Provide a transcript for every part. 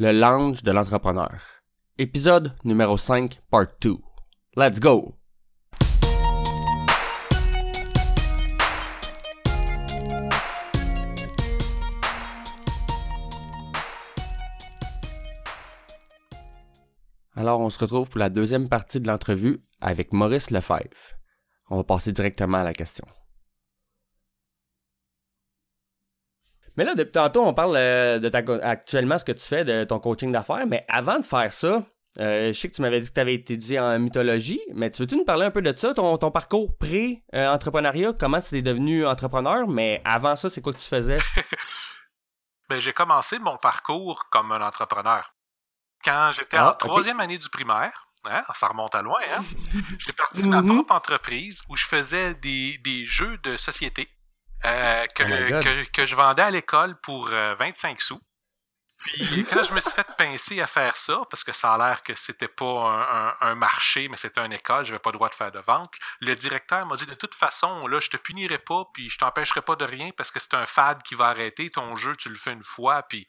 le lounge de l'entrepreneur. Épisode numéro 5, part 2. Let's go! Alors, on se retrouve pour la deuxième partie de l'entrevue avec Maurice Lefebvre. On va passer directement à la question. Mais là, depuis tantôt, on parle euh, de ta, actuellement ce que tu fais, de ton coaching d'affaires, mais avant de faire ça, euh, je sais que tu m'avais dit que tu avais étudié en mythologie, mais tu veux-tu nous parler un peu de ça, ton, parcours pré-entrepreneuriat, comment tu es devenu entrepreneur, mais avant ça, c'est quoi que tu faisais? ben, j'ai commencé mon parcours comme un entrepreneur. Quand j'étais en ah, troisième année du primaire, hein, ça remonte à loin, hein? j'ai parti de ma mm-hmm. propre entreprise où je faisais des, des jeux de société euh, oh que, que, je vendais à l'école pour 25 euh, sous. Puis quand je me suis fait pincer à faire ça, parce que ça a l'air que c'était pas un, marché, mais c'était une école, je n'avais pas le droit de faire de vente, le directeur m'a dit de toute façon, là, je te punirai pas, puis je t'empêcherai pas de rien parce que c'est un fad qui va arrêter. Ton jeu, tu le fais une fois, puis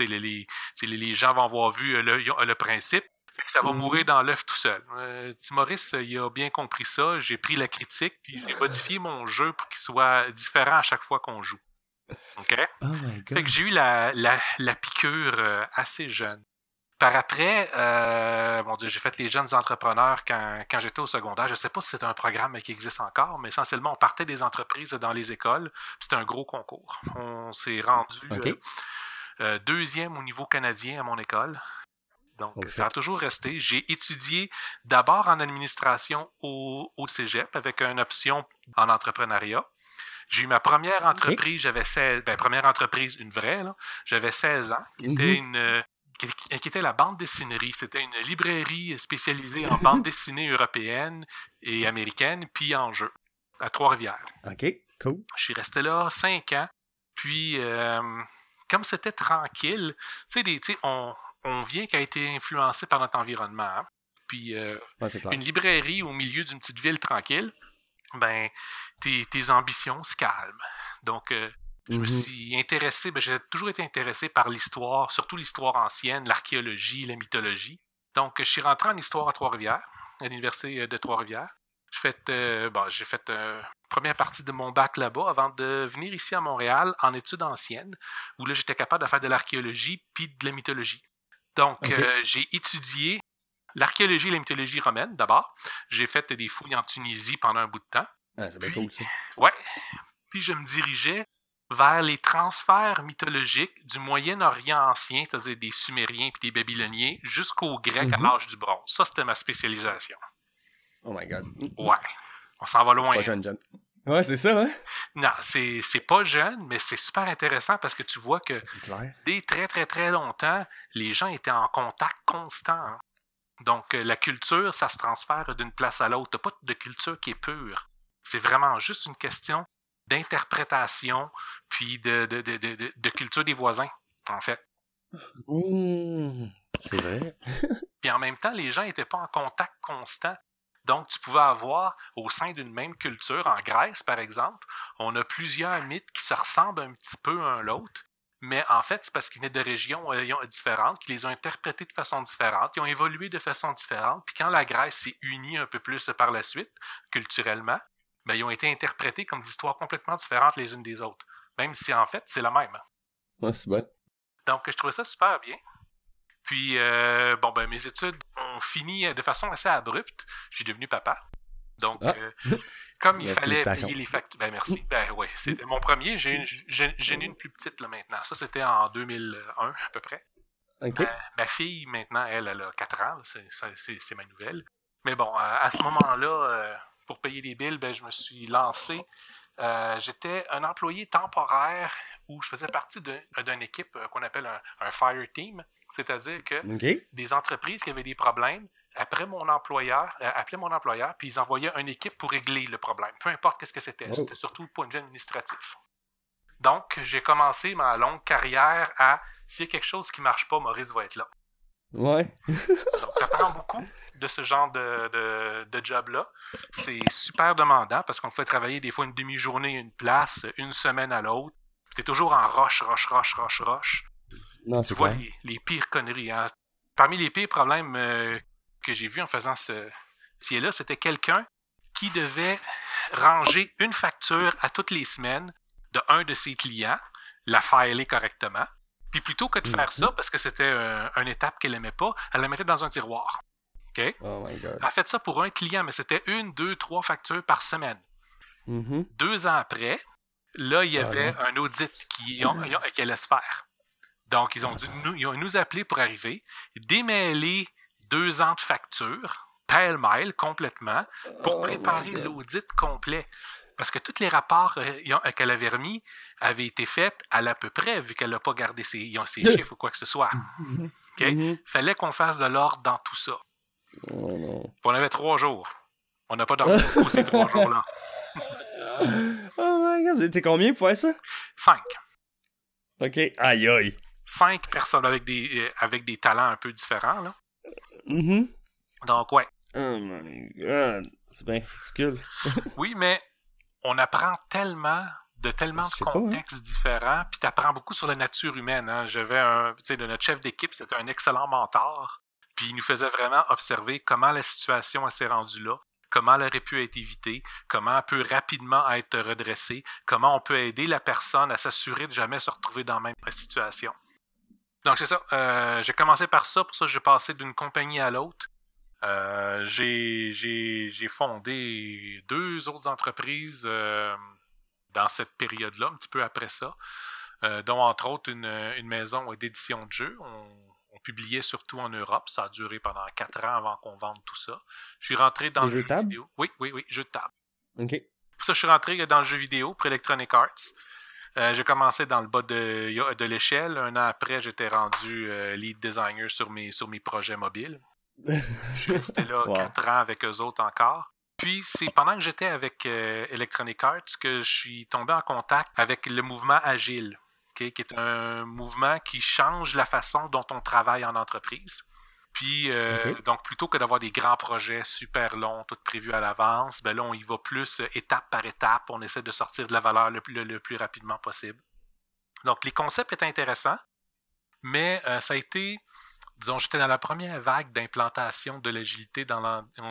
les, les, les, gens vont avoir vu le, le principe. Fait que ça va mourir dans l'œuf tout seul. Euh, Maurice, il a bien compris ça. J'ai pris la critique, puis j'ai modifié mon jeu pour qu'il soit différent à chaque fois qu'on joue. OK? Oh fait que j'ai eu la, la, la piqûre euh, assez jeune. Par après, euh, bon j'ai fait les jeunes entrepreneurs quand, quand j'étais au secondaire. Je ne sais pas si c'est un programme qui existe encore, mais essentiellement, on partait des entreprises dans les écoles. C'était un gros concours. On s'est rendu euh, euh, deuxième au niveau canadien à mon école. Donc, ça a toujours resté. J'ai étudié d'abord en administration au, au cégep avec une option en entrepreneuriat. J'ai eu ma première entreprise, j'avais 16, ben, première entreprise, une vraie, j'avais 16 ans, qui était mm-hmm. une, qui, était la bande dessinerie. C'était une librairie spécialisée en bande dessinée européenne et américaine, puis en jeu, à Trois-Rivières. OK, cool. Je suis resté là cinq ans, puis euh, comme c'était tranquille, tu sais, on, on vient qui a été influencé par notre environnement. Hein. Puis euh, une librairie au milieu d'une petite ville tranquille, ben, tes, tes ambitions se calment. Donc, euh, je me mm-hmm. suis intéressé, ben, j'ai toujours été intéressé par l'histoire, surtout l'histoire ancienne, l'archéologie, la mythologie. Donc, je suis rentré en histoire à Trois-Rivières, à l'Université de Trois-Rivières. J'ai fait, euh, bon, j'ai fait euh, première partie de mon bac là-bas avant de venir ici à Montréal en études anciennes, où là j'étais capable de faire de l'archéologie puis de la mythologie. Donc euh, j'ai étudié l'archéologie et la mythologie romaine d'abord. J'ai fait des fouilles en Tunisie pendant un bout de temps. Ah, c'est cool Ouais. Puis je me dirigeais vers les transferts mythologiques du Moyen-Orient ancien, c'est-à-dire des Sumériens puis des Babyloniens, jusqu'aux Grecs à mm-hmm. l'âge du bronze. Ça, c'était ma spécialisation. Oh my god. Ouais. On s'en va loin. Pas jeune, jeune. Ouais, c'est ça, hein? Non, c'est, pas jeune, mais c'est super intéressant parce que tu vois que dès très, très, très longtemps, les gens étaient en contact constant. Hein. Donc, euh, la culture, ça se transfère d'une place à l'autre. T'as pas de culture qui est pure. C'est vraiment juste une question d'interprétation, puis de, de, de, de, de culture des voisins, en fait. Mmh, c'est vrai. puis en même temps, les gens n'étaient pas en contact constant. Donc, tu pouvais avoir au sein d'une même culture, en Grèce par exemple, on a plusieurs mythes qui se ressemblent un petit peu un à l'autre, mais en fait, c'est parce qu'ils venaient de régions euh, différentes, qu'ils les ont interprétés de façon différente, ils ont évolué de façon différente, puis quand la Grèce s'est unie un peu plus par la suite, culturellement, ben, ils ont été interprétés comme des histoires complètement différentes les unes des autres, même si en fait, c'est la même. Ouais, c'est bon. Donc, je trouvais ça super bien. Puis, euh, bon, ben, mes études ont fini de façon assez abrupte. J'ai devenu papa. Donc, ah. euh, comme il fallait payer les factures. Ben, merci. Ben, oui, c'était mon premier. J'ai une, une plus petite, là, maintenant. Ça, c'était en 2001, à peu près. ma fille, maintenant, elle, elle a 4 ans. C'est ma nouvelle. Mais bon, à ce moment-là, euh, pour payer les billes, ben, je me suis lancé euh, j'étais un employé temporaire où je faisais partie d'une équipe euh, qu'on appelle un, fire team, c'est-à-dire que des entreprises qui avaient des problèmes après mon employeur, euh, appelaient mon employeur, puis ils envoyaient une équipe pour régler le problème, peu importe qu'est-ce que c'était. Oh. C'était surtout point de vue administratif. Donc, j'ai commencé ma longue carrière à s'il y a quelque chose qui marche pas, Maurice va être là. Ouais. Donc, t'apprends beaucoup de ce genre de, de, job-là. C'est super demandant parce qu'on fait travailler des fois une demi-journée une place, une semaine à l'autre. C'est toujours en roche, roche, roche, roche, roche. tu vois les, pires conneries. Hein. Parmi les pires problèmes euh, que j'ai vus en faisant ce métier-là, c'était quelqu'un qui devait ranger une facture à toutes les semaines de un de ses clients, la filer correctement. Puis plutôt que de faire mhm. ça, parce que c'était un, une étape qu'elle aimait pas, elle la mettait dans un tiroir. OK? Oh my God. Elle a fait ça pour un client, mais c'était une, deux, trois factures par semaine. Mm-hmm. Deux ans après, là, il y ah, avait un audit qui, allait se faire. Donc, ils ont dû nous, ils ont nous appeler pour arriver, démêler deux ans de factures, pêle-mêle, complètement, pour oh préparer l'audit complet. Parce que tous les rapports euh, qu'elle avait remis avaient été faits à l'à peu près, vu qu'elle n'a pas gardé ses, ses chiffres ou quoi que ce soit. Il mm-hmm. Fallait qu'on fasse de l'ordre dans tout ça. Oh on avait trois jours. On n'a pas dormi pour ces trois jours-là. oh my god, vous étiez combien pour faire ça? Cinq. Ok, aïe aïe. Cinq personnes avec des, euh, avec des talents un peu différents, là. Mm Donc, ouais. Oh my god, c'est bien ridicule. oui, mais on apprend tellement de tellement de hein. contextes différents, puis tu apprends beaucoup sur la nature humaine. Hein. J'avais un, tu sais, notre chef d'équipe, c'était un excellent mentor, puis il nous faisait vraiment observer comment la situation s'est rendue là, comment elle aurait pu être évitée, comment elle peut rapidement être redressée, comment on peut aider la personne à s'assurer de jamais se retrouver dans la même situation. Donc c'est ça. Euh, j'ai commencé par ça, pour ça j'ai passé d'une compagnie à l'autre. Euh, j'ai fondé deux autres entreprises euh, dans cette période-là, un petit peu après ça, euh, dont entre autres une, une maison d'édition de jeux. On, publiait surtout en Europe. Ça a duré pendant quatre ans avant qu'on vende tout ça. Je suis rentré dans le jeu table? vidéo. Oui, oui, oui, jeu de table. OK. Pour ça, je suis rentré dans le jeu vidéo pour Electronic Arts. Euh, j'ai commencé dans le bas de, de l'échelle. Un an après, j'étais rendu euh, lead designer sur mes, sur mes projets mobiles. Je suis resté là quatre ans avec eux autres encore. Puis c'est pendant que j'étais avec euh, Electronic Arts que je suis tombé en contact avec le mouvement Agile qui est un mouvement qui change la façon dont on travaille en entreprise. Puis, euh, donc, plutôt que d'avoir des grands projets super longs, tout prévus à l'avance, ben là, on y va plus euh, étape par étape. On essaie de sortir de la valeur le, plus rapidement possible. Donc, les concepts étaient intéressants, mais euh, ça a été, disons, j'étais dans la première vague d'implantation de l'agilité dans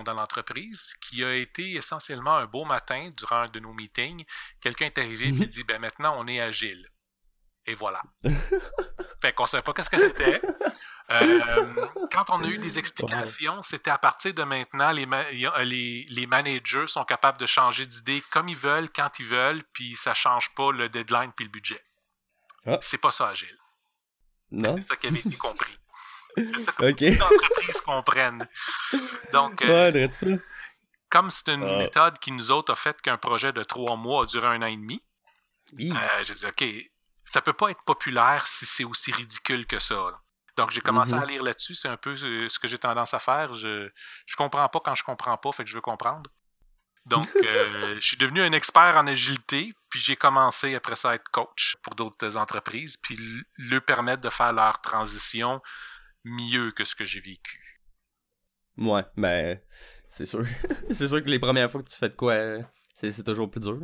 l'entreprise, qui a été essentiellement un beau matin, durant un de nos meetings, quelqu'un est arrivé et mhm. dit, ben maintenant, on est agile. Et voilà. fait qu'on savait pas qu'est-ce que c'était. Euh, quand on a eu des explications, c'était à partir de maintenant, les, les, les, managers sont capables de changer d'idée comme ils veulent, quand ils veulent, puis ça change pas le deadline puis le budget. Ah. C'est pas ça, Agile. C'est ça qui avait été compris. C'est ça que okay. beaucoup d'entreprises comprennent. Donc, euh, comme c'est une ah. méthode qui nous autres a fait qu'un projet de trois mois a duré un an et demi, euh, j'ai dit, OK, ça peut pas être populaire si c'est aussi ridicule que ça. Donc j'ai commencé à mm-hmm. lire là-dessus, c'est un peu ce que j'ai tendance à faire. Je je comprends pas quand je comprends pas, fait que je veux comprendre. Donc euh, je suis devenu un expert en agilité, puis j'ai commencé après ça à être coach pour d'autres entreprises, puis leur permettre de faire leur transition mieux que ce que j'ai vécu. Ouais, mais ben, c'est sûr. c'est sûr que les premières fois que tu fais de quoi, c'est toujours plus dur.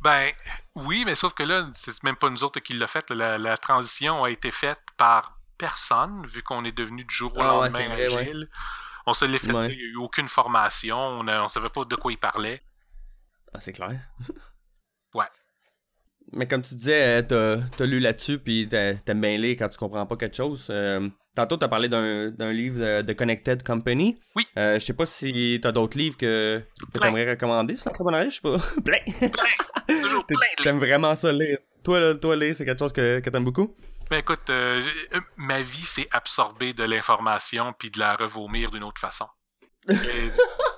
Ben oui, mais sauf que là, c'est même pas nous autres qui l'a fait. La, transition a été faite par personne, vu qu'on est devenu du jour au ah lendemain agile. On se l'est fait, il n'y a eu aucune formation, on, ne savait pas de quoi il parlait. Ah, c'est clair. Mais comme tu disais, euh, t'as as lu là-dessus, puis t'aimes bien lire quand tu comprends pas quelque chose. Euh, tantôt, t'as parlé d'un livre de, Connected Company. Oui. Euh, je sais pas si t'as d'autres livres que, que t'aimerais recommander sur l'entrepreneuriat, je sais pas. plein. plein. Toujours plein T'aimes vraiment ça lire. Toi, là, toi lire, c'est quelque chose que, que t'aimes beaucoup? Ben écoute, ma vie, c'est absorber de l'information puis de la revomir d'une autre façon.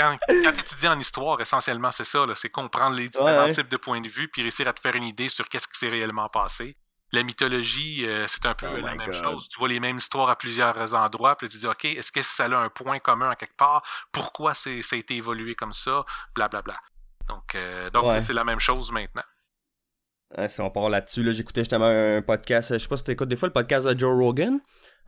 quand, quand tu étudies en histoire, essentiellement, c'est ça. C'est comprendre les différents types de points de vue puis réussir à te faire une idée sur qu'est-ce qui s'est réellement passé. La mythologie, euh, c'est un peu oh la même chose. Tu vois les mêmes histoires à plusieurs endroits, puis tu dis, OK, est-ce que ça a un point commun à quelque part? Pourquoi ça a été évolué comme ça? Blablabla. Bla, bla. Donc, euh, donc c'est la même chose maintenant. si on part là-dessus, là, j'écoutais justement un podcast, je sais pas si tu écoutes des fois le podcast de Joe Rogan.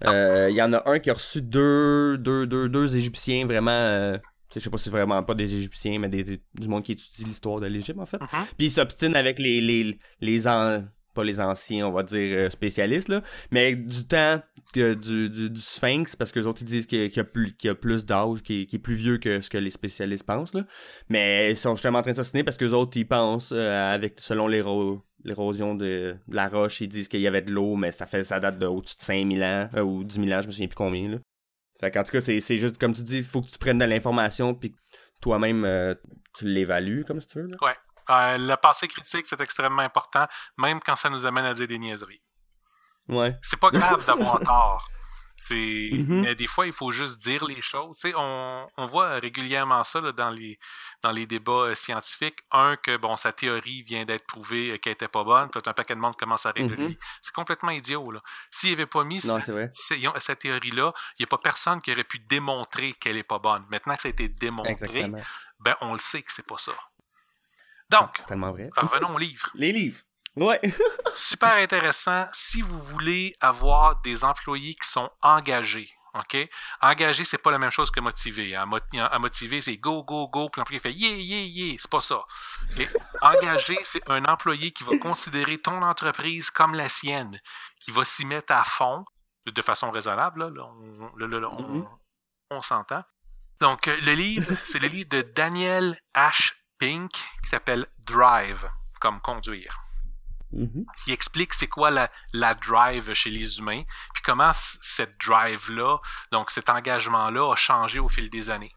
Euh, il y en a un qui a reçu deux, deux, deux, deux Égyptiens vraiment je sais pas si c'est vraiment pas des Égyptiens, mais des, du monde qui étudie l'histoire de l'Égypte, en fait. Mm-hmm. Puis ils s'obstinent avec les, les, les, pas les anciens, on va dire, euh, spécialistes, là, mais du temps que du, du, Sphinx, parce que les autres ils disent qu'il y, a plus, qu'il y a plus d'âge, qui, est plus vieux que ce que les spécialistes pensent. Là. Mais ils sont justement en train de s'assiner parce que les autres ils pensent, euh, avec selon l'érosion de, la roche, ils disent qu'il y avait de l'eau, mais ça fait ça date de au-dessus de 5000 ans, euh, ou 10 000 ans, je me souviens plus combien. Là. Fait en tout cas, c'est, juste comme tu dis, il faut que tu prennes de l'information puis toi-même tu l'évalues comme si tu veux. Là. Ouais. Euh, le passé critique, c'est extrêmement important, même quand ça nous amène à dire des niaiseries. Ouais. C'est pas grave d'avoir tort. Mm-hmm. Mais des fois, il faut juste dire les choses. on, on voit régulièrement ça dans, les, dans les débats euh, scientifiques. Un, que bon, sa théorie vient d'être prouvée euh, qu'elle était pas bonne, puis un paquet de monde commence à rire mm-hmm. C'est complètement idiot. S'il avait pas mis cette théorie-là, il n'y a pas personne qui aurait pu démontrer qu'elle est pas bonne. Maintenant que ça a été démontré, ben on le sait que c'est pas ça. Donc, revenons au livre. Les livres. Ouais. Super intéressant. Si vous voulez avoir des employés qui sont engagés, OK? Engagé, c'est pas la même chose que motivé. Hein. À motiver, c'est go, go, go, puis l'employé fait yeah, yeah, yeah. C'est pas ça. Engagé, c'est un employé qui va considérer ton entreprise comme la sienne, qui va s'y mettre à fond, de façon raisonnable. Là, on, mm-hmm. on s'entend. Donc, euh, le livre, c'est le livre de Daniel H. Pink qui s'appelle Drive, comme conduire. Mm-hmm. Il explique c'est quoi la, drive chez les humains, puis comment cette drive-là, donc cet engagement-là, a changé au fil des années.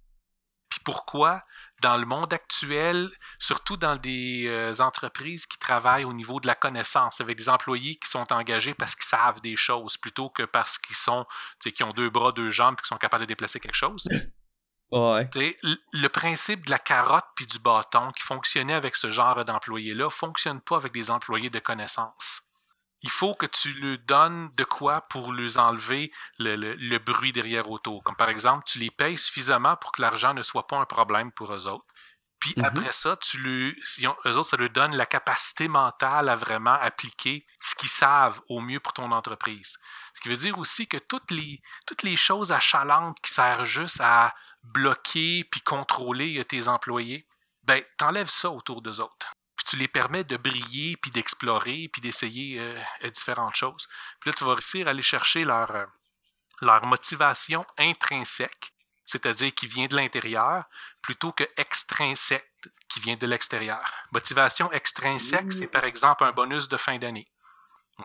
Puis pourquoi, dans le monde actuel, surtout dans des euh, entreprises qui travaillent au niveau de la connaissance, avec des employés qui sont engagés parce qu'ils savent des choses, plutôt que parce qu'ils sont, qui ont deux bras, deux jambes, qui sont capables de déplacer quelque chose. Le principe de la carotte puis du bâton qui fonctionnait avec ce genre d'employés-là fonctionne pas avec des employés de connaissance. Il faut que tu lui donnes de quoi pour lui enlever le, bruit derrière autour. Comme par exemple, tu les payes suffisamment pour que l'argent ne soit pas un problème pour eux autres. Puis mm-hmm. après ça, tu lui, eux autres, ça leur donne la capacité mentale à vraiment appliquer ce qu'ils savent au mieux pour ton entreprise. Ce qui veut dire aussi que toutes les, toutes les choses achalantes qui servent juste à bloquer puis contrôler euh, tes employés, ben, t'enlèves ça autour d'eux autres. Puis tu les permets de briller, puis d'explorer, puis d'essayer euh, euh, différentes choses. Puis là, tu vas réussir à aller chercher leur, leur motivation intrinsèque, c'est-à-dire qui vient de l'intérieur, plutôt que extrinsèque, qui vient de l'extérieur. Motivation extrinsèque, c'est par exemple un bonus de fin d'année.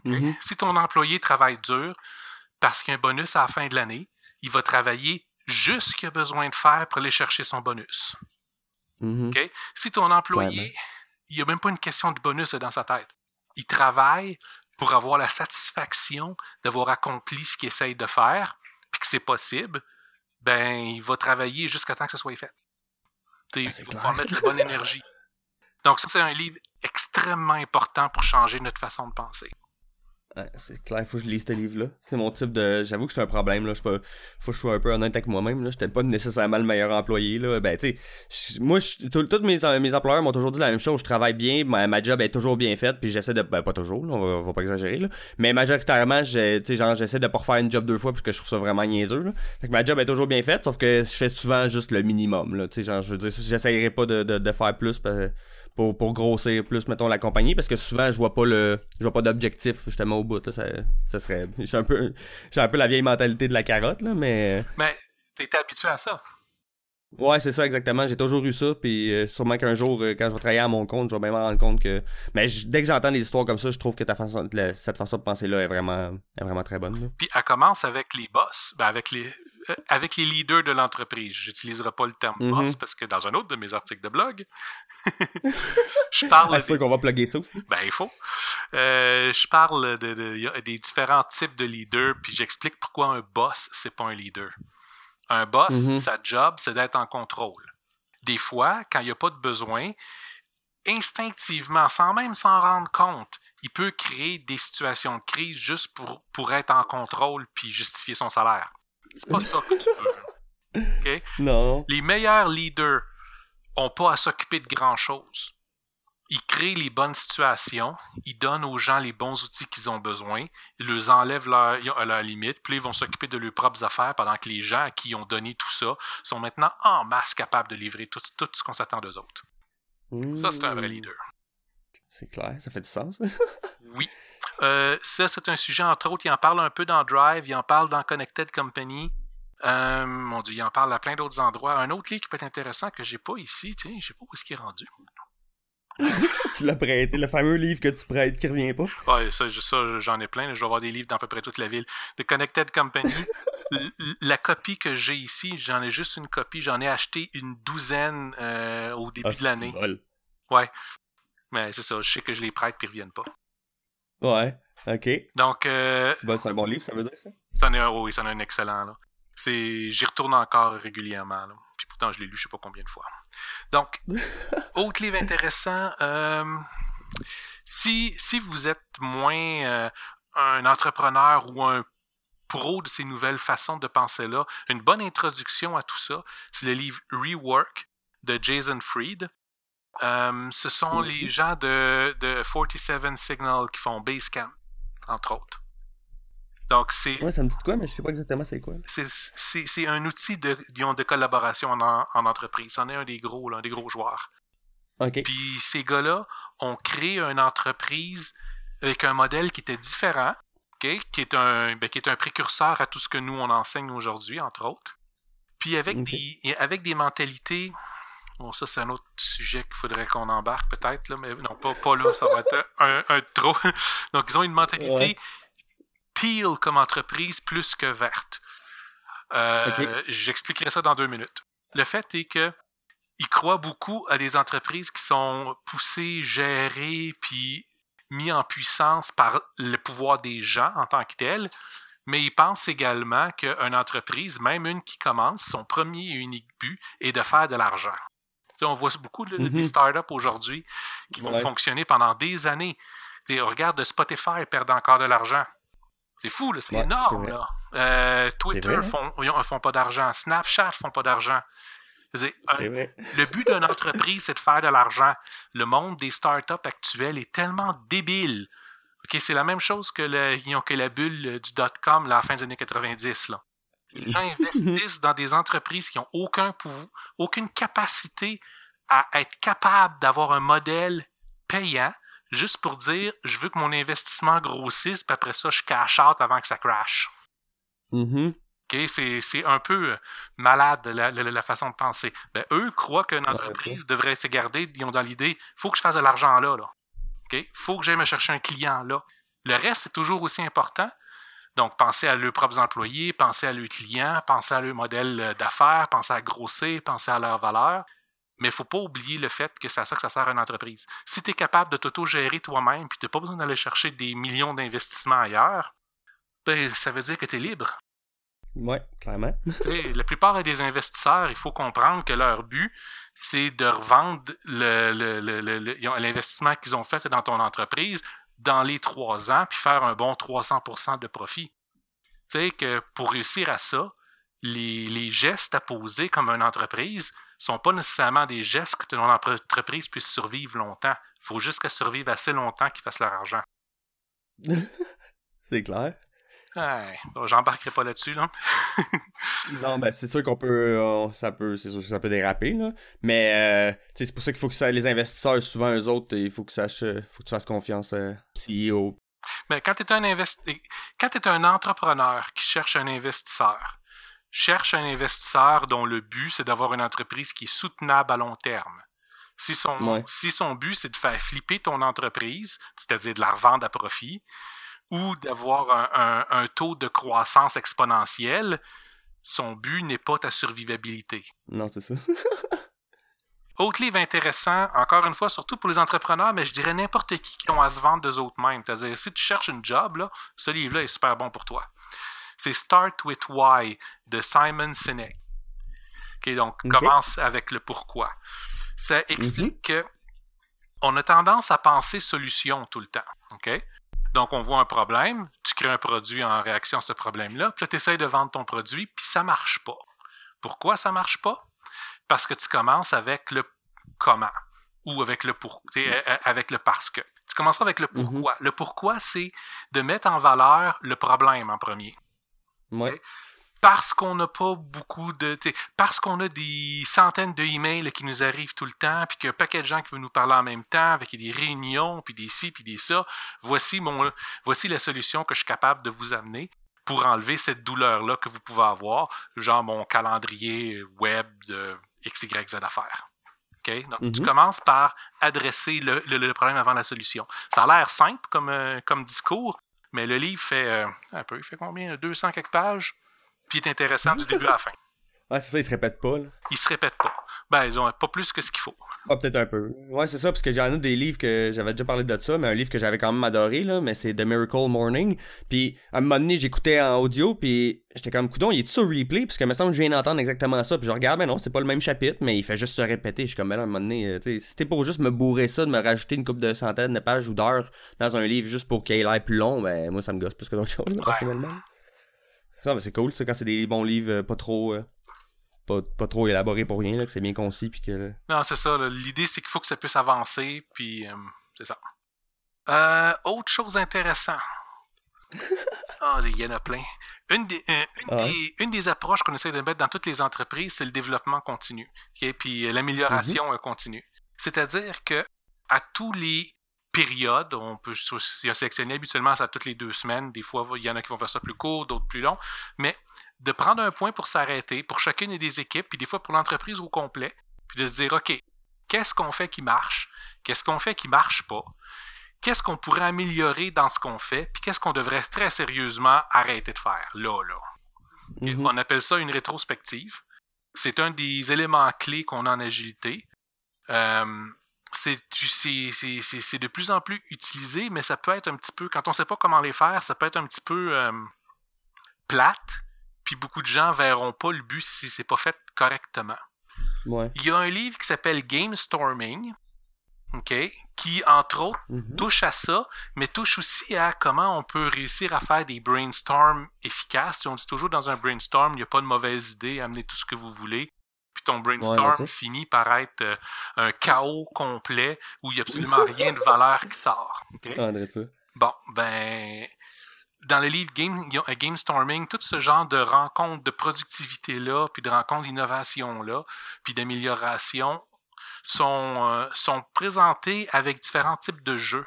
Mm-hmm. Si ton employé travaille dur parce qu'il y a un bonus à la fin de l'année, il va travailler juste ce qu'il a besoin de faire pour aller chercher son bonus. Mm-hmm. Si ton employé, il n'y a même pas une question de bonus dans sa tête. Il travaille pour avoir la satisfaction d'avoir accompli ce qu'il essaye de faire, puis que c'est possible, ben, il va travailler jusqu'à temps que ce soit fait. Ah, il va pouvoir mettre la bonne énergie. Donc, ça, c'est un livre extrêmement important pour changer notre façon de penser c'est clair, faut que je lise ce livre-là. C'est mon type de. J'avoue que c'est un problème, là. Pas... Faut que je sois un peu honnête avec moi-même, là. J'étais pas nécessairement le meilleur employé, là. Ben, tu sais, moi, tous mes, mes employeurs m'ont toujours dit la même chose. Je travaille bien, ma, job est toujours bien faite, puis j'essaie de. Ben, pas toujours, on, va, pas exagérer, là. Mais majoritairement, j'essaie de pas refaire une job deux fois parce que je trouve ça vraiment niaiseux, là. Fait que ma job est toujours bien faite, sauf que je fais souvent juste le minimum, là. Tu sais, genre, je veux dire, j'essaierai pas de, de, faire plus parce pour, pour grossir plus, mettons, la compagnie, parce que souvent, je vois pas le je vois pas d'objectif, justement, au bout, là, ça, ça serait... J'ai un, peu, j'ai un peu la vieille mentalité de la carotte, là, mais... Mais t'es habitué à ça. Ouais, c'est ça, exactement. J'ai toujours eu ça, puis euh, sûrement qu'un jour, euh, quand je vais travailler à mon compte, je vais bien me rendre compte que... Mais dès que j'entends des histoires comme ça, je trouve que ta façon, cette façon de penser-là est vraiment, est vraiment très bonne. Puis elle commence avec les boss, ben avec les euh, avec les leaders de l'entreprise. J'utiliserai pas le terme mm-hmm. boss parce que dans un autre de mes articles de blog, je parle. Ah, c'est sûr qu'on va plugger ça aussi. Ben, il faut. Euh, je parle de, des différents types de leaders, puis j'explique pourquoi un boss, c'est pas un leader. Un boss, mm-hmm. sa job, c'est d'être en contrôle. Des fois, quand il n'y a pas de besoin, instinctivement, sans même s'en rendre compte, il peut créer des situations de crise juste pour, pour être en contrôle puis justifier son salaire. C'est pas ça que tu veux. Non. Les meilleurs leaders ont pas à s'occuper de grand-chose. Ils créent les bonnes situations, ils donnent aux gens les bons outils qu'ils ont besoin, ils leur enlèvent leur, à leur limite, puis ils vont s'occuper de leurs propres affaires pendant que les gens à qui ils ont donné tout ça sont maintenant en masse capables de livrer tout, tout ce qu'on s'attend d'eux autres. Ça, c'est un vrai mmh. leader. C'est clair, ça fait du sens. oui. Euh, ça, c'est un sujet, entre autres, il en parle un peu dans Drive, il en parle dans Connected Company. Euh, mon Dieu, il en parle à plein d'autres endroits. Un autre livre qui peut être intéressant que j'ai pas ici, tu sais, je sais pas où est-ce qu'il est rendu. tu l'as prêté, le fameux livre que tu prêtes qui revient pas. Ouais, ça, ça j'en ai plein. Je vais avoir des livres dans à peu près toute la ville. The Connected Company. la copie que j'ai ici, j'en ai juste une copie. J'en ai acheté une douzaine euh, au début ah, de l'année. Ouais. Mais c'est ça, je sais que je les prête et ils reviennent pas. Ouais, ok. Donc. Euh, c'est un bon livre, ça veut dire ça? C'en est un, oui, c'en est un excellent. Là. J'y retourne encore régulièrement. Là. Puis pourtant, je l'ai lu je sais pas combien de fois. Donc, autre livre intéressant. Euh, si, si vous êtes moins euh, un entrepreneur ou un pro de ces nouvelles façons de penser-là, une bonne introduction à tout ça, c'est le livre Rework de Jason Fried. Euh, ce sont les gens de, de 47 Signal qui font Basecamp, entre autres. Donc, c'est. Ouais, ça me dit quoi, mais je sais pas exactement c'est quoi. C'est un outil de, de collaboration en, en entreprise. C'en est un des gros, un des gros joueurs. Puis ces gars-là ont créé une entreprise avec un modèle qui était différent, qui, est un, ben, qui est un précurseur à tout ce que nous, on enseigne aujourd'hui, entre autres. Puis avec, des, avec des mentalités Bon, ça, c'est un autre sujet qu'il faudrait qu'on embarque peut-être, là, mais non, pas, pas là, ça va être un, un trop. Donc, ils ont une mentalité peel comme entreprise plus que verte. Euh, j'expliquerai ça dans deux minutes. Le fait est que ils croient beaucoup à des entreprises qui sont poussées, gérées, puis mis en puissance par le pouvoir des gens en tant que tels, mais ils pensent également qu'une entreprise, même une qui commence, son premier et unique but est de faire de l'argent on voit beaucoup de, mm-hmm. startups aujourd'hui qui vont fonctionner pendant des années. on regarde Spotify perdre encore de l'argent. C'est fou, c'est énorme. Euh, Twitter ne font, font pas d'argent. Snapchat font pas d'argent. le but d'une entreprise, c'est de faire de l'argent. Le monde des startups actuels est tellement débile. c'est la même chose que, le, que la bulle du dot-com à la fin des années 90. Là. Les gens investissent dans des entreprises qui n'ont aucun pouvoir, aucune capacité à être capable d'avoir un modèle payant juste pour dire je veux que mon investissement grossisse, puis après ça, je cash out avant que ça crash. Mm-hmm. c'est, un peu euh, malade la, façon de penser. Ben, eux croient qu'une entreprise devrait se garder, ils ont dans l'idée, faut que je fasse de l'argent là, là. OK? Faut que j'aille me chercher un client là. Le reste est toujours aussi important, donc, pensez à leurs propres employés, pensez à leurs clients, pensez à leur modèle euh, d'affaires, pensez à grossir, pensez à leur valeur. Mais il ne faut pas oublier le fait que c'est à ça que ça sert à une entreprise. Si tu es capable de t'auto-gérer toi-même, puis tu n'as pas besoin d'aller chercher des millions d'investissements ailleurs, ben, ça veut dire que tu es libre. Oui, clairement. la plupart des investisseurs, il faut comprendre que leur but, c'est de revendre l'investissement qu'ils ont fait dans ton entreprise dans les trois ans, puis faire un bon 300% de profit. Tu sais que pour réussir à ça, les, gestes à poser comme une entreprise sont pas nécessairement des gestes que ton entreprise puisse survivre longtemps. Il faut juste qu'elle survive assez longtemps qu'ils fassent leur argent. C'est clair. Ouais, j'embarquerai pas là-dessus, là. non, ben c'est sûr qu'on peut, ça peut, c'est sûr que ça peut déraper, là. Mais euh, c'est pour ça qu'il faut que ça, les investisseurs, souvent eux autres, il faut que sachent, faut que tu fasses confiance euh, CEO. Mais quand tu es un quand es un entrepreneur qui cherche un investisseur, cherche un investisseur dont le but c'est d'avoir une entreprise qui est soutenable à long terme. Si son, si son but c'est de faire flipper ton entreprise, c'est-à-dire de la revendre à profit, ou d'avoir un, taux de croissance exponentielle, son but n'est pas ta survivabilité. Non, c'est ça. Autre livre intéressant, encore une fois, surtout pour les entrepreneurs, mais je dirais n'importe qui qui ont à se vendre d'eux autres mêmes. C'est-à-dire, si tu cherches un job, là, ce livre-là est super bon pour toi. C'est Start with Why de Simon Sinek. donc, commence avec le pourquoi. Ça explique mm-hmm. que on a tendance à penser solution tout le temps. OK? Donc, on voit un problème, tu crées un produit en réaction à ce problème-là, puis là, tu essaies de vendre ton produit, puis ça marche pas. Pourquoi ça marche pas? Parce que tu commences avec le comment ou avec le pour, euh, euh, avec le parce que. Tu commenceras avec le mm-hmm. pourquoi. Le pourquoi, c'est de mettre en valeur le problème en premier. Ouais. Parce qu'on n'a pas beaucoup de, parce qu'on a des centaines de emails qui nous arrivent tout le temps, puis qu'il y a un paquet de gens qui veulent nous parler en même temps, avec des réunions, puis des ci, puis des ça. Voici mon, voici la solution que je suis capable de vous amener pour enlever cette douleur-là que vous pouvez avoir, genre mon calendrier web de XYZ affaires. OK? Donc, tu Mhm. commences par adresser le, le- le problème avant la solution. Ça a l'air simple comme, euh, comme discours, mais le livre fait euh, un peu, il fait combien? 200 quelques pages, puis il est intéressant du début à la fin. Ouais, c'est ça, il se répète pas, là. Il se répète pas. Ben, ils ont pas plus que ce qu'il faut. Ah, peut-être un peu. Ouais, c'est ça, parce que j'en ai des livres que j'avais déjà parlé de ça, mais un livre que j'avais quand même adoré, là, mais c'est The Miracle Morning. Puis, à un moment donné, j'écoutais en audio, puis j'étais comme, coudon, il est sur replay, parce que me semble que je viens d'entendre exactement ça, puis je regarde, mais non, c'est pas le même chapitre, mais il fait juste se répéter. Je suis comme, ben là, à un moment donné, euh, tu sais, c'était pour juste me bourrer ça, de me rajouter une couple de centaines de pages ou d'heures dans un livre juste pour qu'il ait l'air plus long, ben moi, ça me gosse plus que d'autres choses, personnellement. Ça, mais c'est cool, ça, quand c'est des bons livres euh, pas trop. euh, pas, pas trop élaborés pour rien, là, que c'est bien concis, puis que. là, Non, c'est ça. L'idée, c'est qu'il faut que ça puisse avancer, puis euh, c'est ça. Euh, autre chose intéressante. Ah, il y en a plein. Une des, euh, une, Ah des, une des approches qu'on essaie de mettre dans toutes les entreprises, c'est le développement continu. Puis euh, l'amélioration euh, continue. C'est-à-dire que à tous les périodes, on peut sélectionner habituellement ça toutes les deux semaines. Des fois, il y en a qui vont faire ça plus court, d'autres plus long. Mais de prendre un point pour s'arrêter, pour chacune des équipes, puis des fois pour l'entreprise au complet, puis de se dire, OK, qu'est-ce qu'on fait qui marche? Qu'est-ce qu'on fait qui marche pas? Qu'est-ce qu'on pourrait améliorer dans ce qu'on fait? Puis qu'est-ce qu'on devrait très sérieusement arrêter de faire? Là, là. Mhm. On appelle ça une rétrospective. C'est un des éléments clés qu'on a en agilité. Euh, c'est de plus en plus utilisé, mais ça peut être un petit peu, quand on sait pas comment les faire, ça peut être un petit peu euh, plate, puis beaucoup de gens verront pas le but si c'est pas fait correctement. Ouais. Il y a un livre qui s'appelle Game Storming, OK, qui, entre autres, Mhm. touche à ça, mais touche aussi à comment on peut réussir à faire des brainstorms efficaces. On dit toujours dans un brainstorm, il n'y a pas de mauvaise idée, amenez tout ce que vous voulez. Puis ton brainstorm Ouais, finit par être euh, un chaos complet où il n'y a absolument rien de valeur qui sort. Bon, ben, dans le livre Game, euh, Game Storming, tout ce genre de rencontres de productivité-là, puis de rencontres d'innovation-là, puis d'amélioration, sont, euh, sont présentés avec différents types de jeux.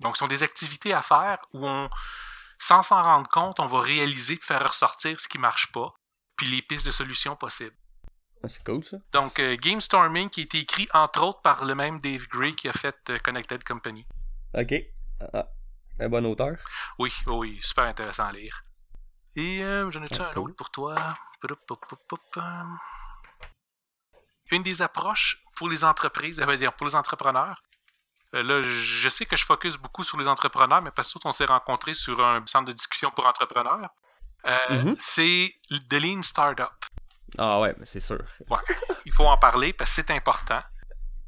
Donc, ce sont des activités à faire où on, sans s'en rendre compte, on va réaliser faire ressortir ce qui marche pas, puis les pistes de solutions possibles. Ah, c'est cool, ça. Donc, euh, Game Storming qui a été écrit entre autres par le même Dave Gray qui a fait euh, Connected Company. Ok. Ah, un bon auteur. Oui, oui, super intéressant à lire. Et euh, j'en ai-tu Ah, un cool. autre pour toi? Euh. Une des approches pour les entreprises, dire pour les entrepreneurs. là, je sais que je focus beaucoup sur les entrepreneurs, mais parce qu'on s'est rencontrés sur un centre de discussion pour entrepreneurs. Mhm. C'est The Lean Startup. Ah ouais, mais c'est sûr. Il faut en parler parce que c'est important.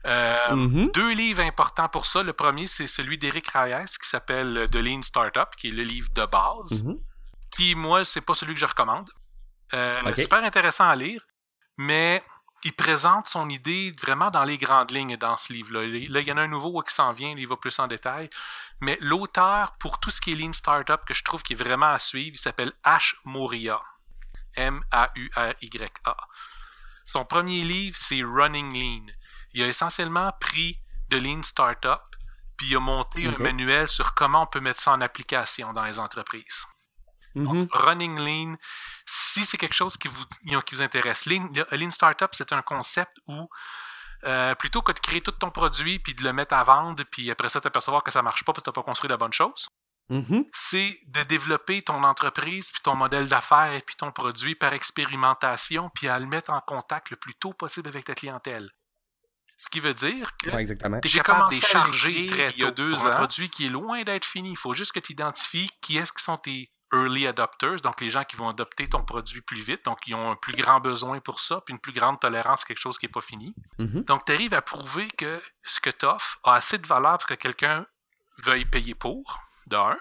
Euh, Mhm. Deux livres importants pour ça. Le premier, c'est celui d'Éric Reyes qui s'appelle The Lean Startup, qui est le livre de base. Mhm. qui, moi, c'est pas celui que je recommande. Euh. Super intéressant à lire, mais il présente son idée vraiment dans les grandes lignes dans ce livre-là. Là, il y en a un nouveau qui s'en vient, il va plus en détail. Mais l'auteur, pour tout ce qui est Lean Startup, que je trouve qui est vraiment à suivre, il s'appelle Ash Moria. M-A-U-R-Y-A. Son premier livre, c'est Running Lean. Il a essentiellement pris de Lean Startup, puis il a monté un manuel sur comment on peut mettre ça en application dans les entreprises. Mhm. Running Lean, si c'est quelque chose qui vous, qui vous intéresse, Lean, le- Lean Startup, c'est un concept où euh, plutôt que de créer tout ton produit puis de le mettre à vendre puis après ça t'apercevoir que ça marche pas parce que t'as pas construit la bonne chose, Mhm. c'est de développer ton entreprise puis ton modèle d'affaires et puis ton produit par expérimentation puis à le mettre en contact le plus tôt possible avec ta clientèle. Ce qui veut dire que Ouais. T'es J'ai capable de commencé à charger très il y a tôt deux pour un ans. produit qui est loin d'être fini. Il faut juste que tu identifies qui est-ce qui sont tes early adopters, donc les gens qui vont adopter ton produit plus vite, donc ils ont un plus grand besoin pour ça, puis une plus grande tolérance à quelque chose qui n'est pas fini. Mhm. Donc tu arrives à prouver que ce que tu offres a assez de valeur pour que quelqu'un veuille payer pour, de un.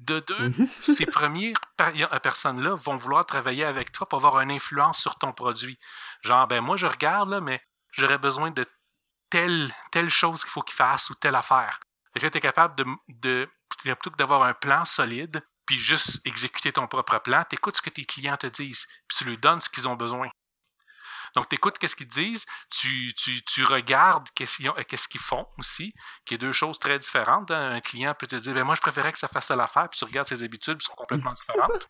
De deux, Mhm. ces premières euh, personnes-là vont vouloir travailler avec toi pour avoir une influence sur ton produit. Genre, ben moi je regarde, là, mais j'aurais besoin de telle, telle chose qu'il faut qu'il fasse ou telle affaire. Fait que tu es capable de, de plutôt que d'avoir un plan solide, puis juste exécuter ton propre plan. Tu écoutes ce que tes clients te disent, puis tu leur donnes ce qu'ils ont besoin. Donc, tu écoutes qu'est-ce qu'ils disent, tu, tu, tu regardes qu'est-ce qu'ils, qu'est-ce qu'ils font aussi, qui est deux choses très différentes. Hein. Un client peut te dire, ben moi, je préférais que ça fasse à l'affaire, puis tu regardes ses habitudes, puis sont complètement différentes.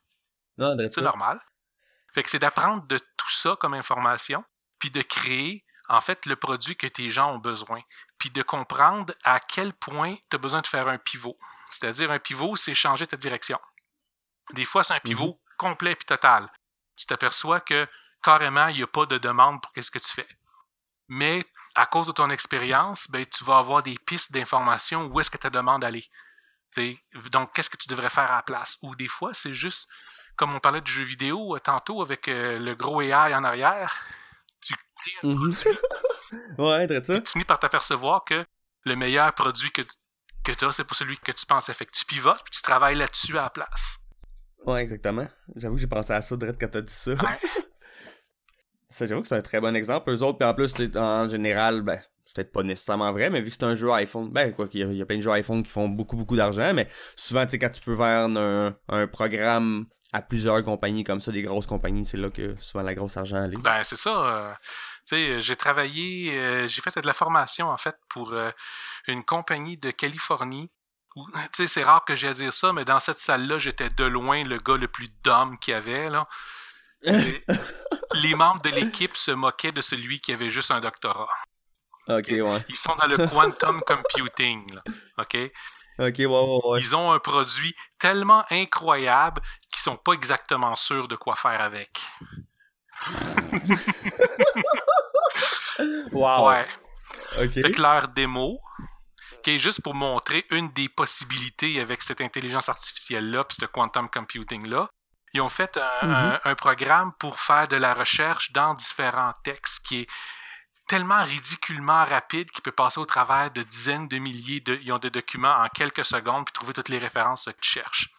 c'est normal. Fait que c'est d'apprendre de tout ça comme information, puis de créer, en fait, le produit que tes gens ont besoin, puis de comprendre à quel point tu as besoin de faire un pivot. C'est-à-dire, un pivot, c'est changer ta direction. Des fois, c'est un pivot mm-hmm. complet puis total. Tu t'aperçois que carrément, il n'y a pas de demande pour qu'est-ce que tu fais. Mais à cause de ton expérience, ben, tu vas avoir des pistes d'information où est-ce que ta demande aller. Donc, qu'est-ce que tu devrais faire à la place? Ou des fois, c'est juste, comme on parlait du jeu vidéo euh, tantôt avec euh, le gros AI en arrière, tu crées un mhm. ouais, ça. Tu finis par t'apercevoir que le meilleur produit que, que tu as, c'est pas celui que tu pensais. Fait que tu pivotes, puis tu travailles là-dessus à la place. Ouais, exactement. J'avoue que j'ai pensé à ça direct quand t'as dit ça. Ça, j'avoue que c'est un très bon exemple. Eux autres, puis en plus, en général, ben, c'est peut-être pas nécessairement vrai, mais vu que c'est un jeu iPhone, ben, quoi, il y, a, plein de jeux iPhone qui font beaucoup, beaucoup d'argent, mais souvent, tu sais, quand tu peux vendre un, programme à plusieurs compagnies comme ça, des grosses compagnies, c'est là que souvent la grosse argent allait. Ben, c'est ça. Euh, tu sais, j'ai travaillé, euh, j'ai fait de la formation, en fait, pour euh, une compagnie de Californie. Tu sais, c'est rare que j'ai à dire ça, mais dans cette salle-là, j'étais de loin le gars le plus dumb qu'il y avait, là. Les membres de l'équipe se moquaient de celui qui avait juste un doctorat. OK, ouais. Ils sont dans le quantum computing, là. OK? OK, ouais, ouais, Ils ont un produit tellement incroyable qu'ils sont pas exactement sûrs de quoi faire avec. wow. Ouais. Okay. Que leur démo, qui est juste pour montrer une des possibilités avec cette intelligence artificielle-là, puis ce quantum computing-là, ils ont fait mm-hmm. un, programme pour faire de la recherche dans différents textes qui est tellement ridiculement rapide qu'il peut passer au travers de dizaines de milliers de, ils ont des documents en quelques secondes puis trouver toutes les références que tu cherches.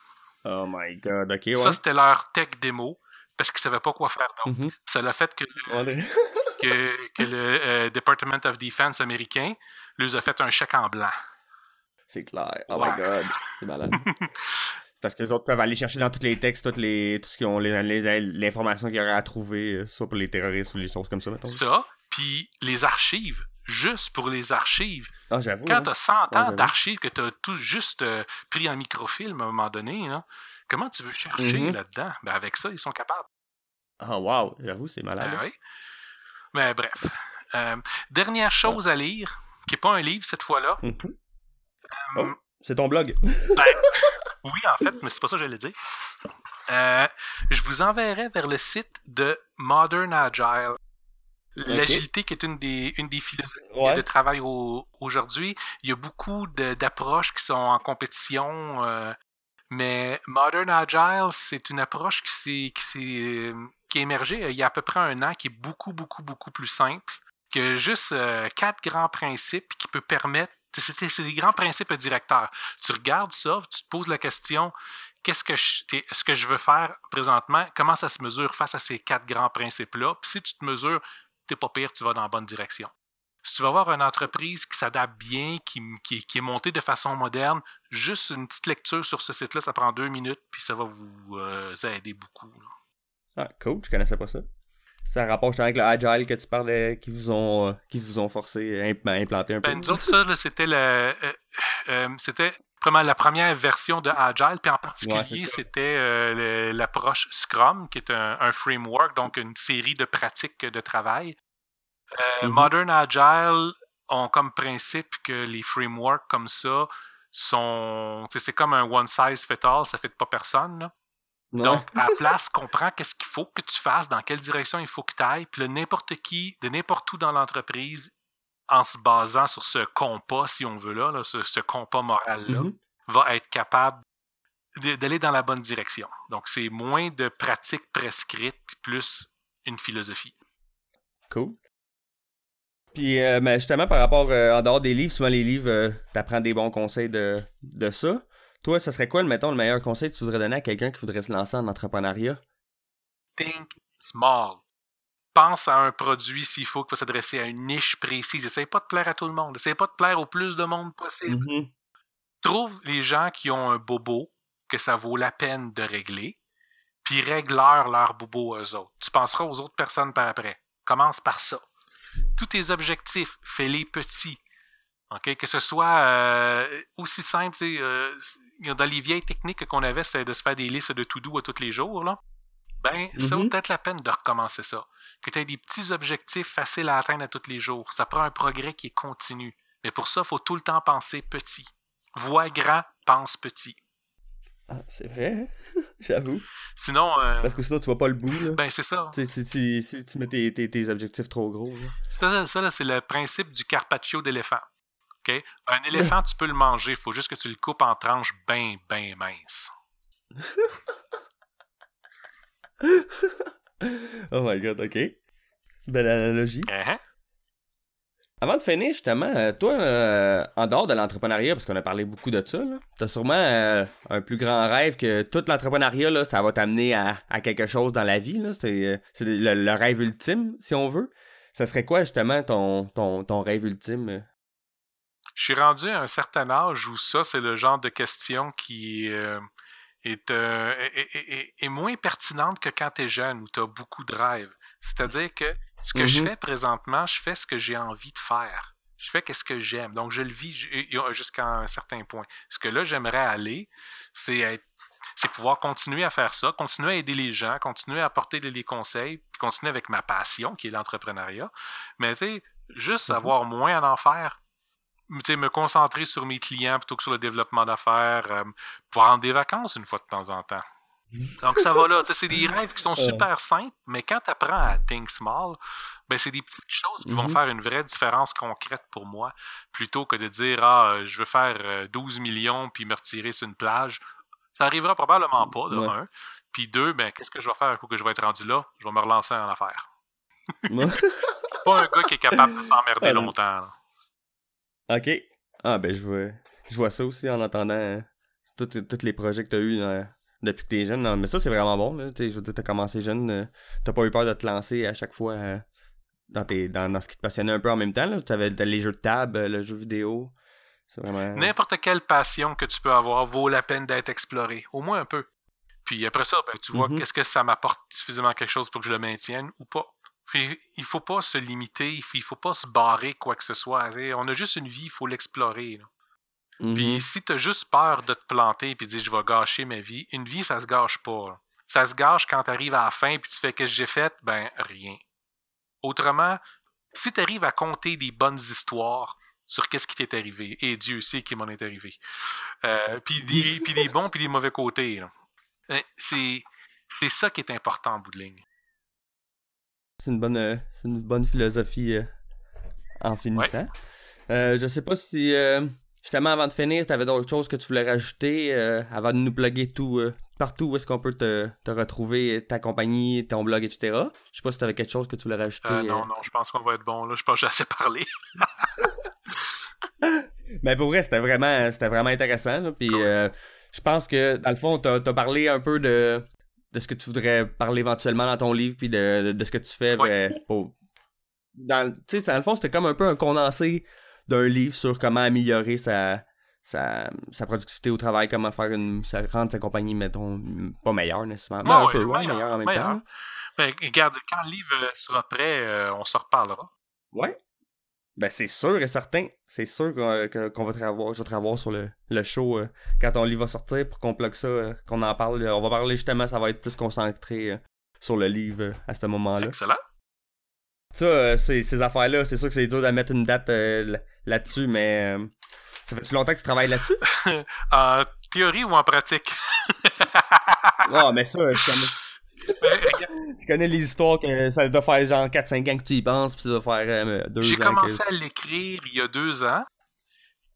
Oh my god, ok, ouais. Ça, c'était leur tech démo parce qu'ils savaient pas quoi faire d'autre. Mm-hmm. Ça l'a fait que, que, que, le euh, Department of Defense américain leur a fait un chèque en blanc. C'est clair. Oh my god, c'est malade. Parce que les autres peuvent aller chercher dans tous les textes, toutes les, tout ce qu'ils ont, l'information qu'il y aurait à trouver, euh, soit pour les terroristes ou les choses comme ça, mettons. Ça, puis les archives, juste pour les archives. Ah, j'avoue. Quand hein. tu as 100 ans d'archives que tu as tout juste euh, pris en microfilm à un moment donné, comment tu veux chercher mm-hmm. là-dedans? Ben, avec ça, ils sont capables. Ah, wow, j'avoue, c'est malade. Ben, oui. Mais bref. Euh, dernière chose à lire, qui n'est pas un livre cette fois-là. Mm-hmm. Oh, c'est ton blog. Ben, oui, en fait, mais c'est pas ça que j'allais dire. Euh, je vous enverrai vers le site de Modern Agile. L'agilité qui est une des, une des philosophies de travail aujourd'hui. Il y a beaucoup d'approches qui sont en compétition, euh, mais Modern Agile, c'est une approche qui s'est qui, qui est émergée il y a à peu près un an, qui est beaucoup, beaucoup, beaucoup plus simple, que juste euh, quatre grands principes qui peut permettre c'est des grands principes directeurs. Tu regardes ça, tu te poses la question qu'est-ce que je, ce que je veux faire présentement, comment ça se mesure face à ces quatre grands principes-là? Puis si tu te mesures, t'es pas pire, tu vas dans la bonne direction. Si tu vas avoir une entreprise qui s'adapte bien, qui, qui, est montée de façon moderne, juste une petite lecture sur ce site-là, ça prend deux minutes, puis ça va vous euh, aider beaucoup. Ah, cool, je connaissais pas ça. Ça rapproche avec le Agile que tu parlais, qui vous ont, euh, qui vous ont forcé à implanter un peu. Ben, nous autres, ça, c'était le, euh, euh, c'était vraiment la première version de Agile, puis en particulier, c'était l'approche Scrum, qui est un, framework, donc une série de pratiques de travail. Mm-hmm. Modern Agile ont comme principe que les frameworks comme ça sont, c'est comme un one size fit all, ça fait pas personne. Là. Donc, à la place, comprends qu'est-ce qu'il faut que tu fasses, dans quelle direction il faut que tu ailles, puis n'importe qui, de n'importe où dans l'entreprise, en se basant sur ce compas, si on veut là, ce, compas moral-là, mm-hmm. va être capable d'aller dans la bonne direction. Donc, c'est moins de pratiques prescrites, plus une philosophie. Cool. Puis, euh, mais justement, par rapport, euh, en dehors des livres, souvent les livres, euh, tu apprends des bons conseils de, de ça. Toi, ça serait quoi, mettons, le meilleur conseil que tu voudrais donner à quelqu'un qui voudrait se lancer en entrepreneuriat? Think small. Pense à un produit s'il faut qu'il faut s'adresser à une niche précise. Essaye pas de plaire à tout le monde. Essaye pas de plaire au plus de monde possible. Mm-hmm. Trouve les gens qui ont un bobo, que ça vaut la peine de régler, puis règle-leur leur bobo aux autres. Tu penseras aux autres personnes par après. Commence par ça. Tous tes objectifs, fais-les petits. Que ce soit euh, aussi simple, euh, dans les vieilles techniques qu'on avait, c'est de se faire des listes de to-do à tous les jours, là. Ben, ça vaut mm-hmm. peut-être la peine de recommencer ça. Que tu aies des petits objectifs faciles à atteindre à tous les jours. Ça prend un progrès qui est continu. Mais pour ça, il faut tout le temps penser petit. Vois grand, pense petit. Ah, c'est vrai, hein? j'avoue. Sinon. Euh, Parce que sinon, tu vois pas le bout. Là. Ben, c'est ça. Si, tu mets tes, tes, objectifs trop gros. Ça, ça c'est le principe du carpaccio d'éléphant. Un éléphant, tu peux le manger. Il faut juste que tu le coupes en tranches bien, bien minces. oh my god, ok. Belle analogie. Uh-huh. Avant de finir, justement, euh, toi, euh, en dehors de l'entrepreneuriat, parce qu'on a parlé beaucoup de ça, tu as sûrement euh, un plus grand rêve que tout l'entrepreneuriat, ça va t'amener à, quelque chose dans la vie. C'est le, rêve ultime, si on veut. Ça serait quoi, justement, ton, ton, ton rêve ultime? Je suis rendu à un certain âge où ça, c'est le genre de question qui est, est, moins pertinente que quand tu es jeune, où tu as beaucoup de rêves. C'est-à-dire que ce que je mm-hmm. fais présentement, je fais ce que j'ai envie de faire. Je fais ce que j'aime. Donc, je le vis jusqu'à un certain point. Ce que là, j'aimerais aller, c'est être c'est pouvoir continuer à faire ça, continuer à aider les gens, continuer à apporter les conseils, puis continuer avec ma passion, qui est l'entrepreneuriat. Mais tu sais, juste mm-hmm. avoir moins à en faire, me concentrer sur mes clients plutôt que sur le développement d'affaires, euh, prendre des vacances une fois de temps en temps. Donc, ça va là. C'est des rêves qui sont super simples, mais quand tu apprends à think small, ben, c'est des petites choses qui vont mhm. faire une vraie différence concrète pour moi, plutôt que de dire, ah, je veux faire 12 euh, millions puis me retirer sur une plage. Ça arrivera probablement pas, de un. Puis deux, ben, qu'est-ce que je vais faire pour que je vais être rendu là? Je vais me relancer en affaires. pas un gars qui est capable de s'emmerder longtemps. OK. Ah, ben, je vois, je vois ça aussi en entendant hein, tous les projets que tu as eu dans depuis que t'es jeune. Non, mais ça, c'est vraiment bon. Là. Je veux dire, t'as commencé jeune. Euh, t'as pas eu peur de te lancer à chaque fois euh, dans, tes, dans, ce qui te passionnait un peu en même temps. Là. T'avais les jeux de table, le jeu vidéo. C'est vraiment... N'importe quelle passion que tu peux avoir vaut la peine d'être explorée. Au moins un peu. Puis après ça, ben, tu vois mm-hmm. qu'est-ce que ça m'apporte suffisamment quelque chose pour que je le maintienne ou pas. Puis, il faut pas se limiter, il faut, faut pas se barrer quoi que ce soit. On a juste une vie, il faut l'explorer. Puis mm-hmm. si t'as juste peur de te planter et dire je vais gâcher ma vie, une vie, ça se gâche pas. Ça se gâche quand t'arrives à la fin puis tu fais que j'ai fait, ben rien. Autrement, si t'arrives à compter des bonnes histoires sur qu'est-ce qui t'est arrivé, et Dieu sait qui m'en est arrivé, euh, puis des, puis des bons puis des mauvais côtés, c'est c'est ça qui est important en bout de ligne. C'est une bonne, euh, une bonne philosophie euh, en finissant. je sais pas si Justement, avant de finir, tu avais d'autres choses que tu voulais rajouter euh, avant de nous bloguer tout euh, partout où est-ce qu'on peut te, retrouver, ta compagnie, ton blog, etc. Je sais pas si tu avais quelque chose que tu voulais rajouter. Euh, non, non, je pense qu'on va être bon. Là. Je pense que j'ai assez parlé. Mais pour vrai, c'était vraiment, c'était vraiment intéressant. Puis je pense que, dans le fond, tu as, parlé un peu de, de ce que tu voudrais parler éventuellement dans ton livre, puis de, ce que tu fais. dans, dans le fond, c'était comme un peu un condensé d'un livre sur comment améliorer sa, sa, sa, productivité au travail, comment faire une. rendre sa compagnie, mettons, pas meilleure nécessairement, mais un peu, ouais, meilleure en même temps. Ben, regarde, quand le livre euh, sera prêt, euh, on se reparlera. Ouais. Ben, c'est sûr et certain. C'est sûr qu'on va te revoir, je vais te revoir sur le, le show euh, quand ton livre va sortir pour qu'on plug ça, qu'on en parle. On va parler justement, ça va être plus concentré sur le livre à ce moment-là. Excellent. Ça, ces affaires-là, c'est sûr que c'est dur de mettre une date là-dessus, mais euh, ça fait longtemps que tu travailles là-dessus? en théorie ou en pratique? oh, mais ça, ben, tu connais les histoires que ça doit faire genre 4-5 ans que tu y penses, puis ça doit faire euh, deux J'ai commencé à l'écrire il y a deux ans.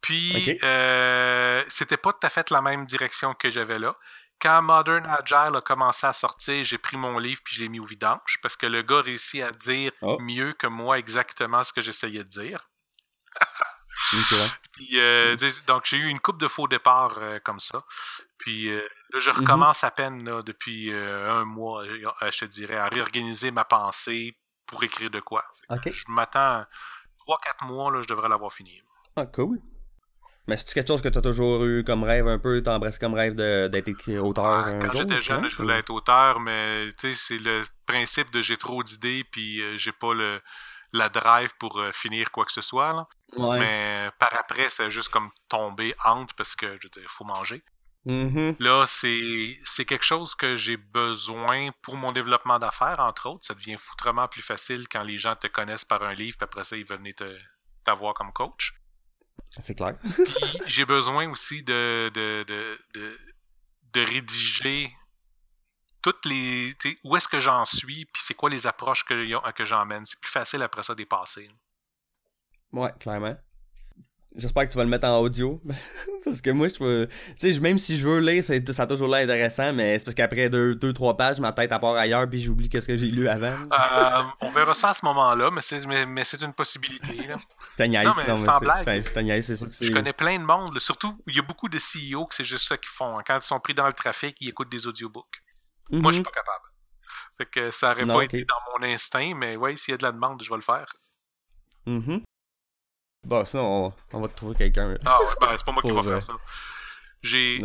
Puis, euh, c'était pas tout à fait la même direction que j'avais là. Quand Modern Agile a commencé à sortir, j'ai pris mon livre puis je l'ai mis au vidange parce que le gars réussit à dire oh. mieux que moi exactement ce que j'essayais de dire. Euh, donc, j'ai eu une coupe de faux départ euh, comme ça. Puis euh, là, je mm-hmm. recommence à peine depuis un mois, je te dirais, à réorganiser ma pensée pour écrire de quoi. Je m'attends 3-4 mois, là, je devrais l'avoir fini. Ah, cool. Mais c'est quelque chose que tu as toujours eu comme rêve un peu, t'as embrassé comme rêve d'être auteur Quand j'étais jeune, je voulais être auteur, mais c'est le principe de j'ai trop d'idées puis euh, j'ai pas le la drive pour euh, finir quoi que ce soit. Là. Mais par après, c'est juste comme tomber honte parce que je il faut manger. Mm-hmm. Là, c'est quelque chose que j'ai besoin pour mon développement d'affaires, entre autres. Ça devient foutrement plus facile quand les gens te connaissent par un livre, puis après ça, ils veulent venir t'avoir comme coach. C'est clair. j'ai besoin aussi de, de, de, de, de rédiger toutes les. Où est-ce que j'en suis, puis c'est quoi les approches que, que j'emmène. C'est plus facile après ça dépasser. Ouais, clairement. J'espère que tu vas le mettre en audio. parce que moi, je peux. Tu sais, même si je veux lire, ça a toujours l'air intéressant, mais c'est parce qu'après deux, deux, trois pages, ma tête à part ailleurs, puis j'oublie qu'est-ce que j'ai lu avant. Euh, on verra ça à ce moment-là, mais c'est, mais, c'est une possibilité. Là. niaise, non, mais sans blague. c'est sûr que je connais plein de monde. surtout, il y a beaucoup de CEO que c'est juste ça qu'ils font. Quand ils sont pris dans le trafic, ils écoutent des audiobooks. Moi, je suis mhm. pas capable. Fait que ça aurait pas été dans mon instinct, mais ouais, s'il y a de la demande, je vais le faire. Mm Bon, sinon, on, va te trouver quelqu'un. Ah ouais, ben, c'est pas moi qui vais faire ça. J'ai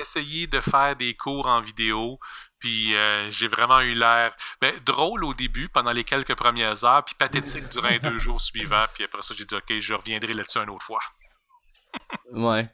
essayé de faire des cours en vidéo, puis euh, j'ai vraiment eu l'air ben, drôle au début, pendant les quelques premières heures, puis pathétique durant les deux jours suivants, puis après ça, j'ai dit, OK, je reviendrai là-dessus une autre fois. ouais.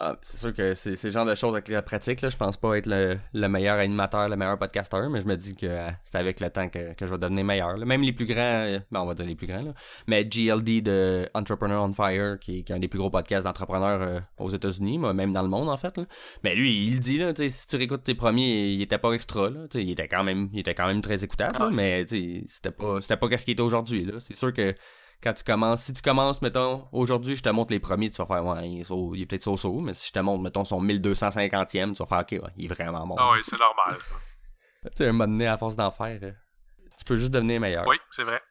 Ah, c'est sûr que c'est le genre de choses avec la pratique. Là. Je pense pas être le, meilleur animateur, le meilleur podcasteur, mais je me dis que euh, c'est avec le temps que, je vais devenir meilleur. Même les plus grands, euh, ben, on va dire les plus grands, là. mais GLD de Entrepreneur on Fire, qui, est un des plus gros podcasts d'entrepreneurs euh, aux États-Unis, même dans le monde en fait. Mais lui, il dit, là, si tu réécoutes tes premiers, il était pas extra. Là, il, était quand même, il était quand même très écoutable, ah. mais c'était pas, c'était pas ce qu'il était aujourd'hui. C'est sûr que quand tu commences. Si tu commences, mettons, aujourd'hui, je te montre les premiers, tu vas faire, ouais, il est, peut-être so-so, mais si je te montre, mettons, son 1250e, tu vas faire, ok, ouais, il est vraiment bon. Ah oui, c'est normal, ça. tu sais, un moment donné, à force d'en faire, euh, tu peux juste devenir meilleur. Oui, c'est vrai.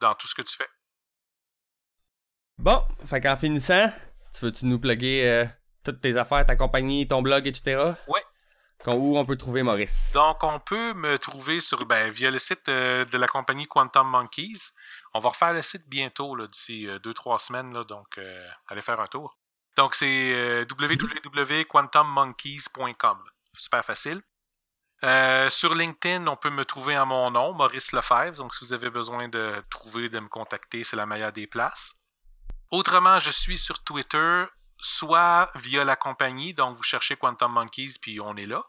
Dans tout ce que tu fais. Bon, fait qu'en finissant, tu veux-tu nous plugger euh, toutes tes affaires, ta compagnie, ton blog, etc.? Oui. Où on peut trouver Maurice? Donc, on peut me trouver sur, ben, via le site euh, de la compagnie Quantum Monkeys. On va refaire le site bientôt, d'ici 2-3 semaines, là, donc euh, allez faire un tour. Donc c'est euh, www.quantummonkeys.com. Super facile. Euh, sur LinkedIn, on peut me trouver en mon nom, Maurice Lefebvre. Donc, si vous avez besoin de trouver, de me contacter, c'est la meilleure des places. Autrement, je suis sur Twitter, soit via la compagnie, donc vous cherchez Quantum Monkeys, puis on est là,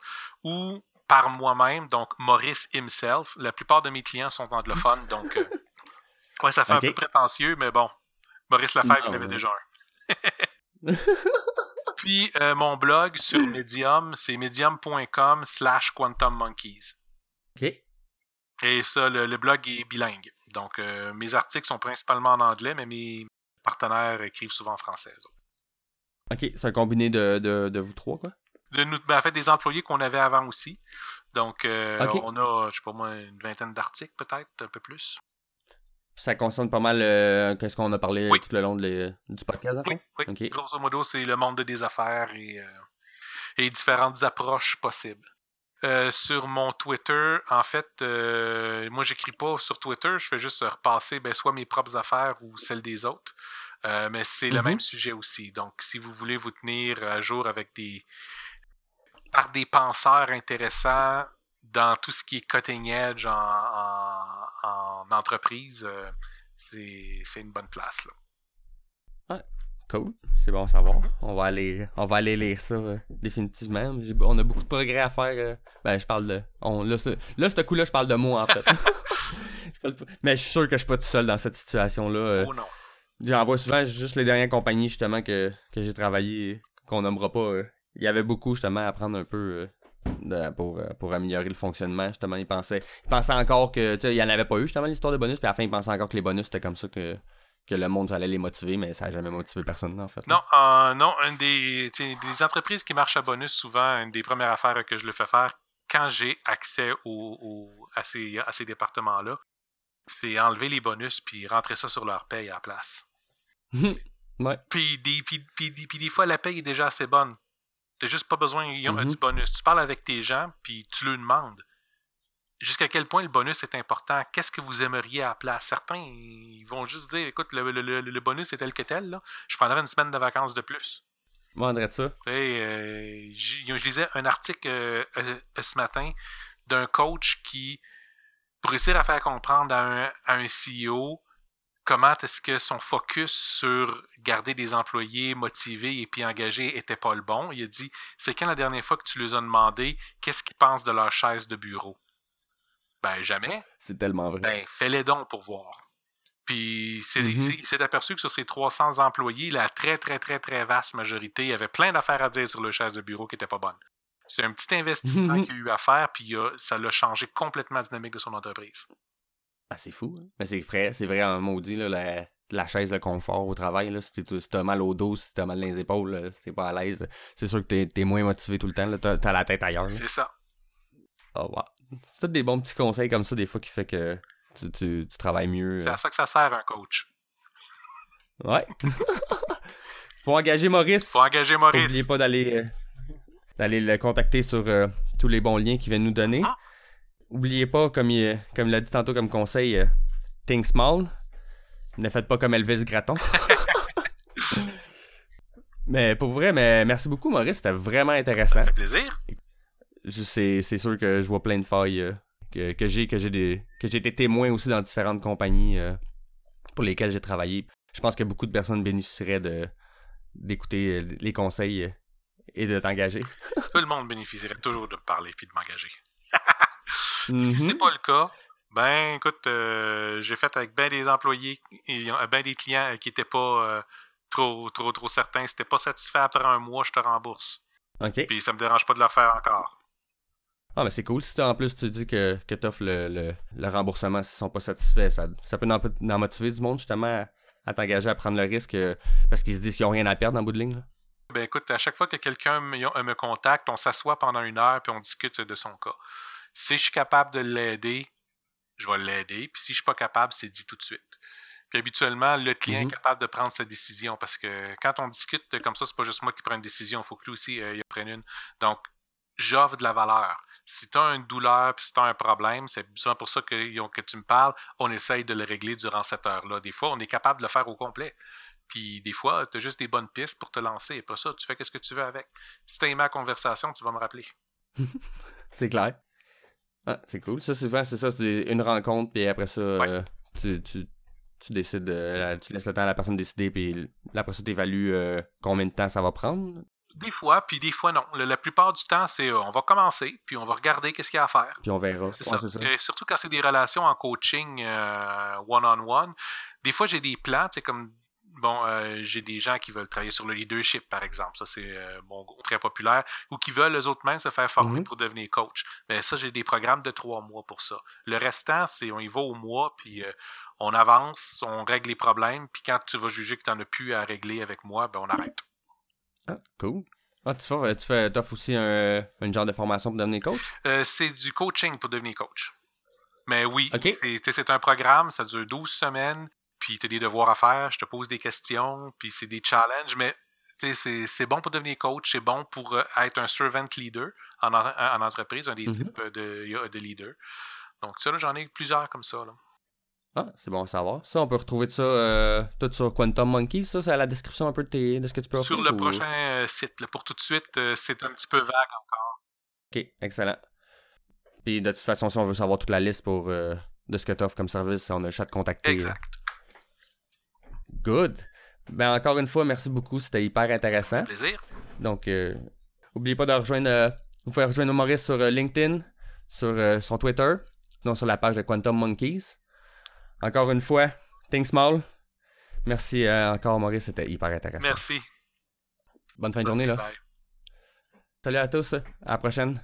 ou par moi-même, donc Maurice himself. La plupart de mes clients sont anglophones, donc Ouais, ça fait un peu prétentieux, mais bon. Maurice Lefebvre, il avait déjà un. Puis euh, mon blog sur Medium, c'est medium.com slash quantummonkeys. OK. Et ça, le, blog est bilingue. Donc, euh, mes articles sont principalement en anglais, mais mes partenaires écrivent souvent en français. OK, c'est un combiné de, de, vous trois, quoi? De nous, ben, en fait, des employés qu'on avait avant aussi. Donc, euh, on a, je sais pas moi, une vingtaine d'articles peut-être, un peu plus. Ça concerne pas mal euh, ce qu'on a parlé tout le long de du podcast. Oui, oui. grosso modo, c'est le monde des affaires et, euh, et différentes approches possibles. Euh, sur mon Twitter, en fait, euh, moi j'écris pas sur Twitter, je fais juste repasser ben, soit mes propres affaires ou celles des autres. mais c'est le mm-hmm. même sujet aussi. Donc, si vous voulez vous tenir à jour avec des par des penseurs intéressants dans tout ce qui est cutting edge en entreprise, euh, c'est une bonne place. Là. cool. C'est bon à savoir. On va aller, on va aller lire ça euh, définitivement. On a beaucoup de progrès à faire. Euh. ben, je parle de. On, là, ce coup-là, je parle de moi, en fait. Mais je suis sûr que je suis pas tout seul dans cette situation-là. oh non. J'en vois souvent juste les dernières compagnies, justement, que, que j'ai travaillé, qu'on nommera pas. Il y avait beaucoup, justement, à apprendre un peu pour, euh, pour améliorer le fonctionnement. Justement, il pensait, il pensait encore que, tu sais, il n'y en avait pas eu, justement, l'histoire de bonus, puis à la fin, il pensait encore que les bonus, c'était comme ça que, que le monde allait les motiver, mais ça n'a jamais motivé personne, en fait. Non, euh, non, une des, des entreprises qui marchent à bonus, souvent, une des premières affaires que je le fais faire quand j'ai accès au, à ces, à ces départements-là, c'est enlever les bonus puis rentrer ça sur leur paye à la place. ouais. Puis des, puis, puis, puis des fois, la paye est déjà assez bonne. T'as juste pas besoin mm du bonus. Tu parles avec tes gens, puis tu leur demandes. jusqu'à quel point le bonus est important. Qu'est-ce que vous aimeriez à la place? Certains, ils vont juste dire, écoute, le, le, le bonus est tel que tel, là. je prendrais une semaine de vacances de plus. Moi, de ça. Et, euh, je, lisais un article euh, euh, ce matin d'un coach qui, pour réussir à faire comprendre à un, à un CEO comment est-ce que son focus sur garder des employés motivés et puis engagés était pas le bon, il a dit, c'est quand la dernière fois que tu leur as demandé qu'est-ce qu'ils pensent de leur chaise de bureau? Ben, jamais. C'est tellement vrai. Ben, fais-les donc pour voir. Puis mm-hmm. il s'est aperçu que sur ses 300 employés, la très, très, très, très vaste majorité avait plein d'affaires à dire sur le chaise de bureau qui n'était pas bonne. C'est un petit investissement mm-hmm. qu'il a eu à faire, puis ça l'a changé complètement la dynamique de son entreprise. Ah, c'est fou. Hein? Mais c'est vrai, c'est vrai en maudit, là, la, chaise de confort au travail. Là, si t'as mal au dos, si t'as mal dans les épaules, si t'es pas à l'aise, c'est sûr que t'es es moins motivé tout le temps. T'as as la tête ailleurs. C'est ça. Oh, wow. C'est tous des bons petits conseils comme ça, des fois, qui fait que tu, tu, travailles mieux. C'est à ça que ça sert, un coach. Ouais. Faut engager Maurice. Faut engager Maurice. N'oubliez pas d'aller euh, d'aller le contacter sur euh, tous les bons liens qu'il vient nous donner. Ah. Oubliez pas, comme il, comme l'a dit tantôt comme conseil, euh, think small. Ne faites pas comme Elvis Graton. mais pour vrai, mais merci beaucoup Maurice, c'était vraiment intéressant. Ça fait plaisir c'est, sûr que je vois plein de failles euh, que, j'ai que j'ai des que j'ai été témoin aussi dans différentes compagnies euh, pour lesquelles j'ai travaillé. Je pense que beaucoup de personnes bénéficieraient de d'écouter les conseils et de t'engager. Tout le monde bénéficierait toujours de me parler puis de m'engager. Si c'est mm-hmm. pas le cas, ben écoute, j'ai fait avec bien des employés et bien des clients qui étaient pas trop trop trop certains, si t'es pas satisfait après un mois, je te rembourse. OK. Puis ça me dérange pas de le faire encore. Ah, mais c'est cool. Si en plus tu dis que, que tu offres le, le, remboursement s'ils sont pas satisfaits, ça, ça peut en, motiver du monde justement à, t'engager à prendre le risque euh, parce qu'ils se disent qu'ils n'ont rien à perdre en bout de ligne. Ben écoute, à chaque fois que quelqu'un me, me contacte, on s'assoit pendant une heure puis on discute de son cas. Si je suis capable de l'aider, je vais l'aider. Puis si je suis pas capable, c'est dit tout de suite. Puis habituellement, le client est mm-hmm. capable de prendre sa décision parce que quand on discute comme ça, c'est pas juste moi qui prends une décision, il faut que lui aussi euh, il prenne une. Donc, j'offre de la valeur. Si tu as une douleur, puis si tu as un problème, c'est besoin pour ça que, que tu me parles, on essaye de le régler durant cette heure-là. Des fois, on est capable de le faire au complet. Puis des fois, tu as juste des bonnes pistes pour te lancer. Et pour ça, tu fais ce que tu veux avec. Si tu as aimé la conversation, tu vas me rappeler. c'est clair. Ah, c'est cool. Ça, souvent, c'est ça, c'est une rencontre, puis après ça, euh, tu, tu, tu, décides, euh, tu laisses le temps à la personne décider, puis après ça, tu évalues euh, combien de temps ça va prendre. Des fois, puis des fois non. La, plupart du temps, c'est on va commencer, puis on va regarder qu'est-ce qu'il y a à faire. Puis on verra. C'est ça. surtout quand c'est des relations en coaching one-on-one. Des fois, j'ai des plans, c'est comme bon, euh, j'ai des gens qui veulent travailler sur le leadership, par exemple. Ça, c'est bon, très populaire. Ou qui veulent eux autres mêmes se faire former mm-hmm. pour devenir coach. Mais ça, j'ai des programmes de trois mois pour ça. Le restant, c'est on y va au mois, puis on avance, on règle les problèmes, puis quand tu vas juger que tu n'en as plus à régler avec moi, ben on arrête. Ah, cool. Ah, tu fais, tu fais, offres aussi un, genre de formation pour devenir coach? Euh, c'est du coaching pour devenir coach. Mais oui, c'est un programme, ça dure 12 semaines, puis tu as des devoirs à faire, je te pose des questions, puis c'est des challenges, mais c'est bon pour devenir coach, c'est bon pour euh, être un servant leader en, en entreprise, un des mm-hmm. types de, de leader. Donc ça, j'en ai plusieurs comme ça. Là. Ah, c'est bon à savoir. Ça, on peut retrouver ça euh, tout sur Quantum Monkey. Ça, c'est à la description un peu de, de ce que tu peux offrir. Sur le prochain euh, site. Là, pour tout de suite, euh, c'est un petit peu vague encore. Ok, excellent. Puis de toute façon, si on veut savoir toute la liste pour de ce que tu offres comme service, on a le chat de contacter. Exact. Good. Ben encore une fois, merci beaucoup. C'était hyper intéressant. plaisir. Donc, n'oubliez pas de rejoindre. vous pouvez rejoindre Maurice sur LinkedIn, sur son Twitter, sinon sur la page de Quantum Monkeys. Encore une fois, think small. Merci euh, encore, Maurice. C'était hyper intéressant. Merci. Bonne fin de journée, là. Salut à tous. À la prochaine.